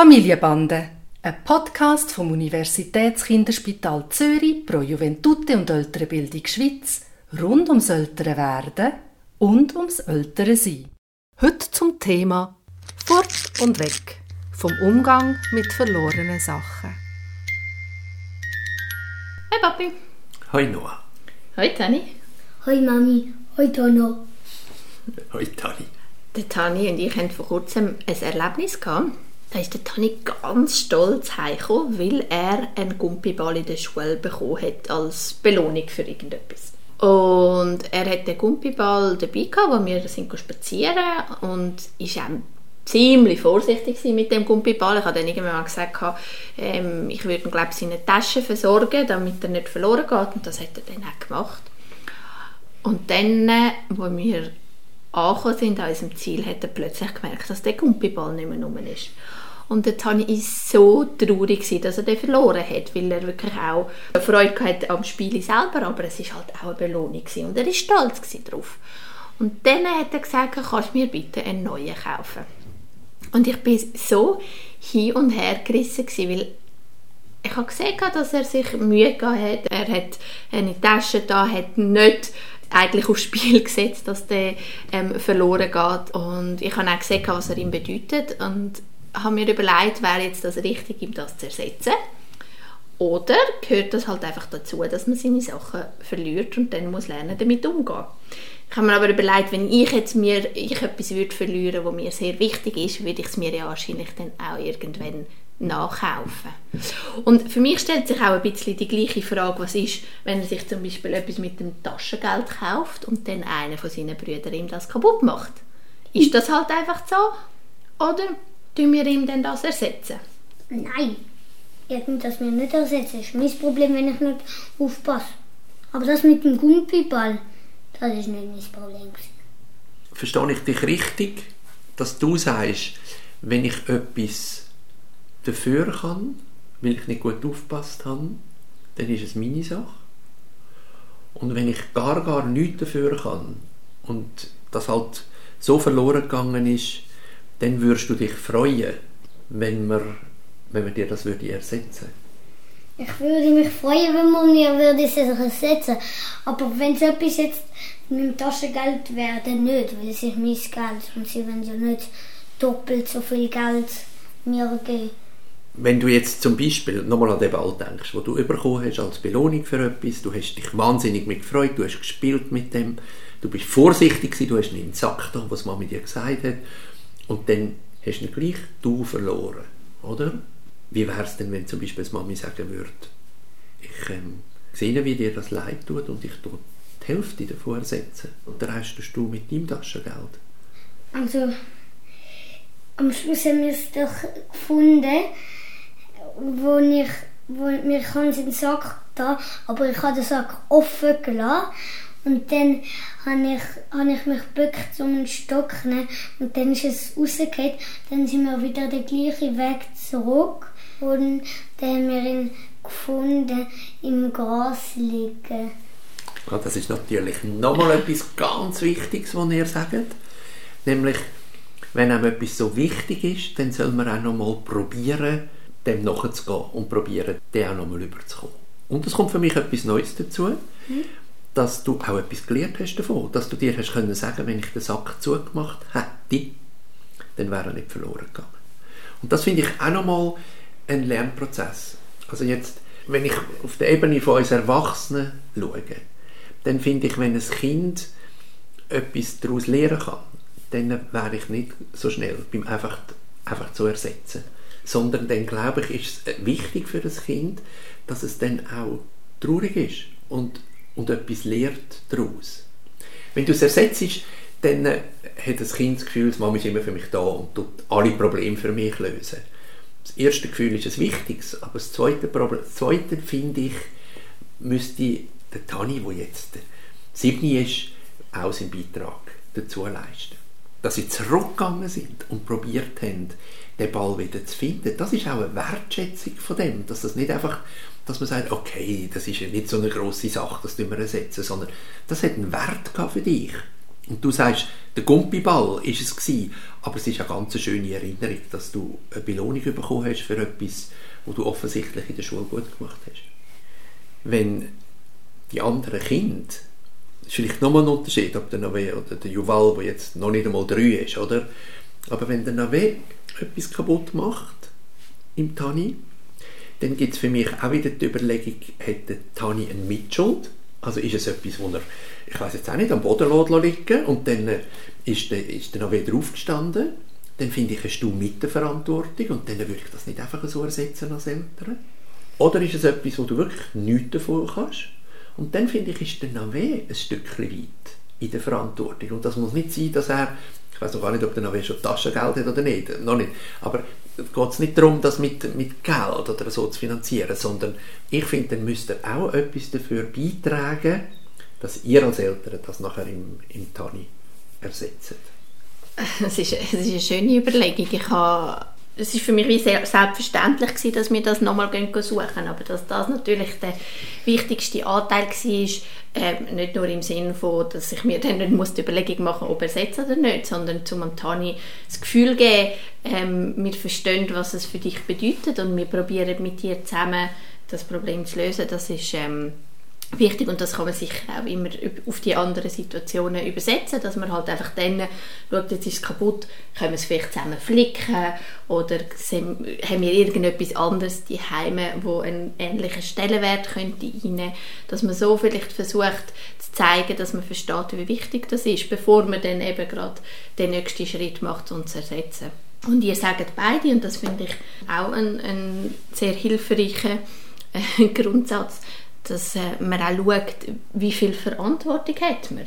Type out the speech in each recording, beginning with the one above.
Familienbande, ein Podcast vom Universitätskinderspital Zürich pro Juventute und ältere Bildung Schweiz rund ums ältere Werden und ums ältere Sein. Heute zum Thema Fort und weg vom Umgang mit verlorenen Sachen. Hi Papi. Hoi Noah. Hoi Tani. Hoi Mami, hoi Tono. Hoi Tani. Der Tani und ich hatten vor kurzem ein Erlebnis gehabt. Da ist der Tani ganz stolz heimgekommen, weil er einen Gumpiball in der Schule bekommen hat als Belohnung für irgendetwas. Und er hat den Gumpiball dabei gehabt, wo wir sind spazieren und ist auch ziemlich vorsichtig mit dem Gumpiball. Ich habe dann irgendwann mal gesagt, ähm, ich würde ihn glaube ich, in eine Tasche versorgen, damit er nicht verloren geht. Und das hat er dann auch gemacht. Und dann, äh, wo wir angekommen sind an unserem Ziel, hat er plötzlich gemerkt, dass der Gumpiball nicht mehr rum ist. Und Tani war so traurig, dass er den verloren hat, weil er wirklich auch Freude hatte am Spiel selber, aber es war halt auch eine Belohnung und er war stolz darauf. Und dann hat er gesagt, kannst du mir bitte einen neuen kaufen. Und ich bin so hin und her gerissen, weil ich habe gesehen, dass er sich Mühe hat. Er hat eine Tasche da, hat nicht eigentlich aufs Spiel gesetzt, dass der ähm, verloren geht. Und ich habe auch gesehen, was er ihm bedeutet und habe mir überlegt, wäre jetzt das richtig, ihm das zu ersetzen. Oder gehört das halt einfach dazu, dass man seine Sachen verliert und dann muss lernen, damit umzugehen. Ich habe mir aber überlegt, wenn ich jetzt mir ich etwas würde verlieren, was mir sehr wichtig ist, würde ich es mir ja wahrscheinlich dann auch irgendwann nachkaufen. Und für mich stellt sich auch ein bisschen die gleiche Frage, was ist, wenn er sich zum Beispiel etwas mit dem Taschengeld kauft und dann einer von seinen Brüdern ihm das kaputt macht. Ist das halt einfach so? Oder tun wir ihm denn das ersetzen? Nein, ich kann das mir nicht ersetzen. Das ist mein Problem, wenn ich nicht aufpasse. Aber das mit dem Gumpiball, das ist nicht mein Problem. Verstehe ich dich richtig, dass du sagst, wenn ich etwas dafür kann, weil ich nicht gut aufgepasst habe, dann ist es meine Sache. Und wenn ich gar, gar nichts dafür kann und das halt so verloren gegangen ist, dann würdest du dich freuen, wenn wir, wenn wir dir das würde ersetzen. Ich würde mich freuen, wenn man mir würde es ersetzen. Aber wenn es etwas jetzt mit dem Taschengeld wäre, dann nicht, weil es ist mein Geld. Und sie wollen ja nicht doppelt so viel Geld mir geben. Wenn du jetzt zum Beispiel nochmal an den Ball denkst, wo du bekommen hast als Belohnung für etwas, du hast dich wahnsinnig mit gefreut, du hast gespielt mit dem, du bist vorsichtig gewesen, du hast nicht in den Sack da, was Mama dir gesagt hat und dann hast du gleich du verloren, oder? Wie wäre es denn, wenn zum Beispiel das Mami sagen würde, ich ähm, sehe, wie dir das leid tut und ich tue die Hälfte davon ersetzen und den Rest tust du mit deinem Taschengeld? Also, am Schluss haben wir es doch gefunden, wo ich, wo, wir haben den Sack da, aber ich habe den Sack offen gelassen und dann habe ich, habe ich mich gebückt, um einen Stock nehmen. Und dann ist es rausgefallen. Dann sind wir wieder den gleichen Weg zurück. Und dann haben wir ihn gefunden im Gras liegen. Ja, das ist natürlich nochmal etwas ganz Wichtiges, was ihr sagt. Nämlich, wenn einem etwas so wichtig ist, dann soll man auch nochmal probieren, dem nachzugehen und probieren, dem auch nochmal überzukommen. Und es kommt für mich etwas Neues dazu. Mhm dass du auch etwas gelernt hast davon, dass du dir hast können sagen, wenn ich den Sack zugemacht hätte, dann wäre er nicht verloren gegangen. Und das finde ich auch nochmal ein Lernprozess. Also jetzt, wenn ich auf der Ebene von uns Erwachsenen schaue, dann finde ich, wenn ein Kind etwas daraus lernen kann, dann wäre ich nicht so schnell beim einfach, einfach zu ersetzen. Sondern dann, glaube ich, ist es wichtig für das Kind, dass es dann auch traurig ist und und etwas lernt daraus. Wenn du es ersetzt, dann äh, hat das Kind das Gefühl, die Mama ist immer für mich da und tut alle Probleme für mich lösen. Das erste Gefühl ist ein wichtiges, aber das zweite, Problem, das zweite finde ich, müsste der Tani, der jetzt sieben ist, auch seinen Beitrag dazu leisten. Dass sie zurückgegangen sind und probiert haben, den Ball wieder zu finden, das ist auch eine Wertschätzung von dem, dass das nicht einfach dass man sagt, okay, das ist ja nicht so eine große Sache, das wir ersetzen, sondern das hat einen Wert für dich. Und du sagst, der Gumpiball ist es gewesen, aber es ist eine ganz schöne Erinnerung, dass du eine Belohnung bekommen hast für etwas, wo du offensichtlich in der Schule gut gemacht hast. Wenn die anderen Kinder, das ist vielleicht nochmal ein Unterschied, ob der Nave oder der Juval, der jetzt noch nicht einmal drei ist, oder? Aber wenn der Nave etwas kaputt macht im Tani, dann gibt es für mich auch wieder die Überlegung, hat der Tani eine Mitschuld? Also ist es etwas, wo er, ich weiß jetzt auch nicht, am Boden liegen und dann äh, ist der, ist der noch wieder aufgestanden. Dann finde ich, hast du mit der Verantwortung und dann würde ich das nicht einfach so ersetzen als Eltern. Oder ist es etwas, wo du wirklich nichts davon kannst? Und dann finde ich, ist der Nave ein Stückchen weit in der Verantwortung. Und das muss nicht sein, dass er, ich weiß noch gar nicht, ob der Nave schon Taschengeld hat oder nicht, noch nicht. Aber es geht nicht darum, das mit, mit Geld oder so zu finanzieren, sondern ich finde, dann müsst ihr auch etwas dafür beitragen, dass ihr als Eltern das nachher im, im Tani ersetzt. Es ist, es ist eine schöne Überlegung. Ich habe es ist für mich wie selbstverständlich gewesen, dass wir das nochmal suchen. Aber dass das natürlich der wichtigste Anteil war, äh, nicht nur im Sinne von, dass ich mir dann nicht muss die Überlegung machen ob er setzt oder nicht, sondern zum Tani das Gefühl geben, ähm, wir verstehen, was es für dich bedeutet und wir probieren mit dir zusammen das Problem zu lösen, das ist ähm, wichtig und das kann man sicher auch immer auf die anderen Situationen übersetzen, dass man halt einfach dann schaut, jetzt ist es kaputt, können wir es vielleicht zusammen flicken oder haben wir irgendetwas anderes die Heime, wo einen ähnlichen Stellenwert könnte rein, dass man so vielleicht versucht zu zeigen, dass man versteht, wie wichtig das ist, bevor man dann eben gerade den nächsten Schritt macht und zu ersetzen. Und ihr sagt beide, und das finde ich auch ein, ein sehr hilfreicher äh, Grundsatz, dass äh, man auch schaut, wie viel Verantwortung hat man.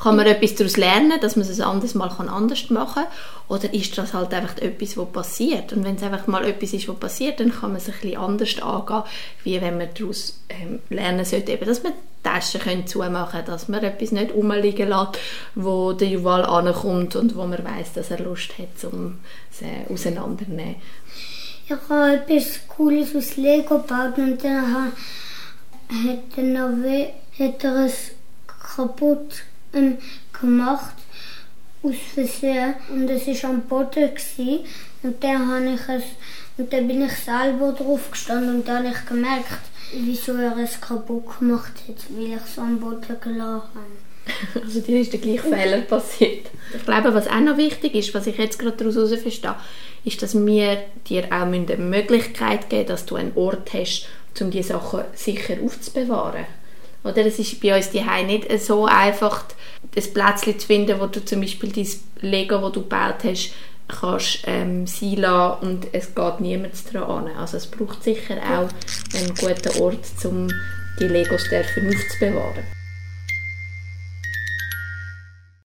Kann man etwas daraus lernen, dass man es ein Mal anders machen kann? Oder ist das halt einfach etwas, was passiert? Und wenn es einfach mal etwas ist, was passiert, dann kann man es ein bisschen anders angehen, wie wenn man daraus ähm, lernen sollte, eben, dass man Taschen können zumachen dass man etwas nicht rumliegen lässt, wo der Juval ankommt und wo man weiß, dass er Lust hat, um es äh, auseinanderzunehmen. Ich habe etwas Cooles aus Lego gebaut und dann habe hat er es kaputt gemacht aus Versehen und es war am Boden gewesen. und dann habe ich es und dann bin ich selber drauf gestanden und dann habe ich gemerkt, wieso er es kaputt gemacht hat, weil ich es am Boden gelassen habe. Also dir ist der gleiche Fehler passiert. Ich glaube, was auch noch wichtig ist, was ich jetzt gerade daraus verstehe, ist, dass wir dir auch eine Möglichkeit geben dass du einen Ort hast, um die Sachen sicher aufzubewahren. Oder es ist bei uns die nicht so einfach, das Plätzchen zu finden, wo du zum Beispiel dein Lego, das du gebaut hast, kannst ähm, sein lassen und es geht niemand daran Also es braucht sicher auch einen guten Ort, um die Legos aufzubewahren.